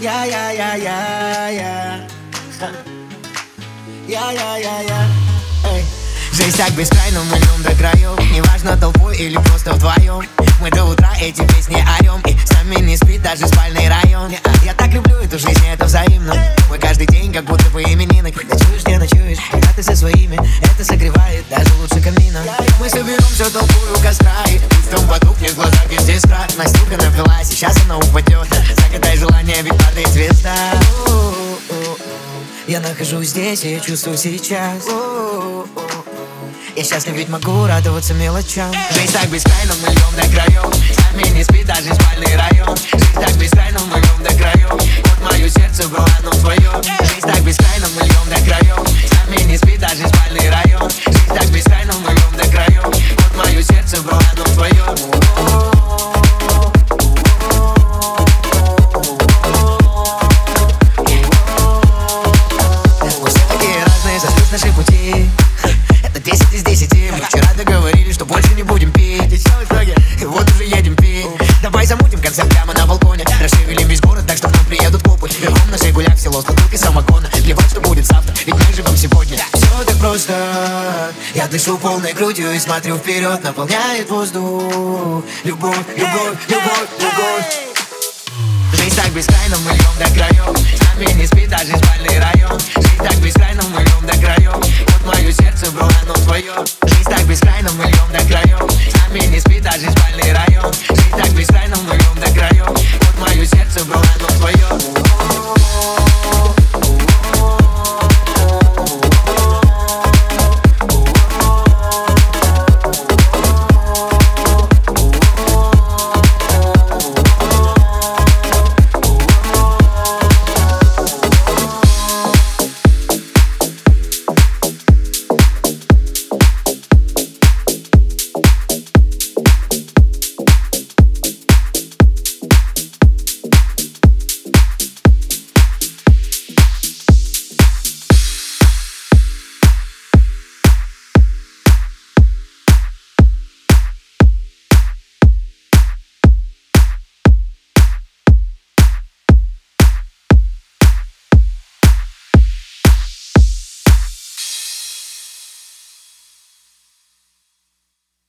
Я, я, я, я, я. Я, я, я, я. Эй. Жизнь так бескрайна, мы льем до краев. Неважно толпой или просто вдвоем. Мы до утра эти песни орем И с нами не спит даже спальный район. Я так люблю эту жизнь, это взаимно. Мы каждый день как будто бы именины. Ночуешь, где ночуешь, когда ты со своими. Это согревает даже лучше камина. Мы соберемся толпой у костра. И пусть там потухнет в глазах есть искра Настюха напилась, сейчас она упадет Я нахожусь здесь, и я чувствую сейчас. Я счастлив, ведь могу радоваться мелочам. Жизнь так бескрайна, мы льем до краев С нами не спит даже спальный район. Жизнь так бескрайна, мы льем до краев Вот мое сердце было, но твое Жизнь так бескрайна, мы льем до краев С нами не спит даже спальный район. Жизнь так бескрайна, мы льем до краев Вот мое сердце было, но пути. Это 10 из 10 Мы вчера договорились, что больше не будем пить. И вот уже едем пить. Давай замутим концерт прямо на балконе. Расшевелим весь город, так что к нам приедут копы Верхом на Жигулях в село с бутылкой самогона. Плевать, что будет завтра, ведь мы живем сегодня. Все так просто. Я дышу полной грудью и смотрю вперед Наполняет воздух. Любовь, любовь, любовь, любовь. Жизнь так бескрайна, мы льем до краев С нами не спит даже спальный район живем до краев сами не спит даже спальный район Жить так бескрайно, мы рвем до краев Вот мое сердце было, но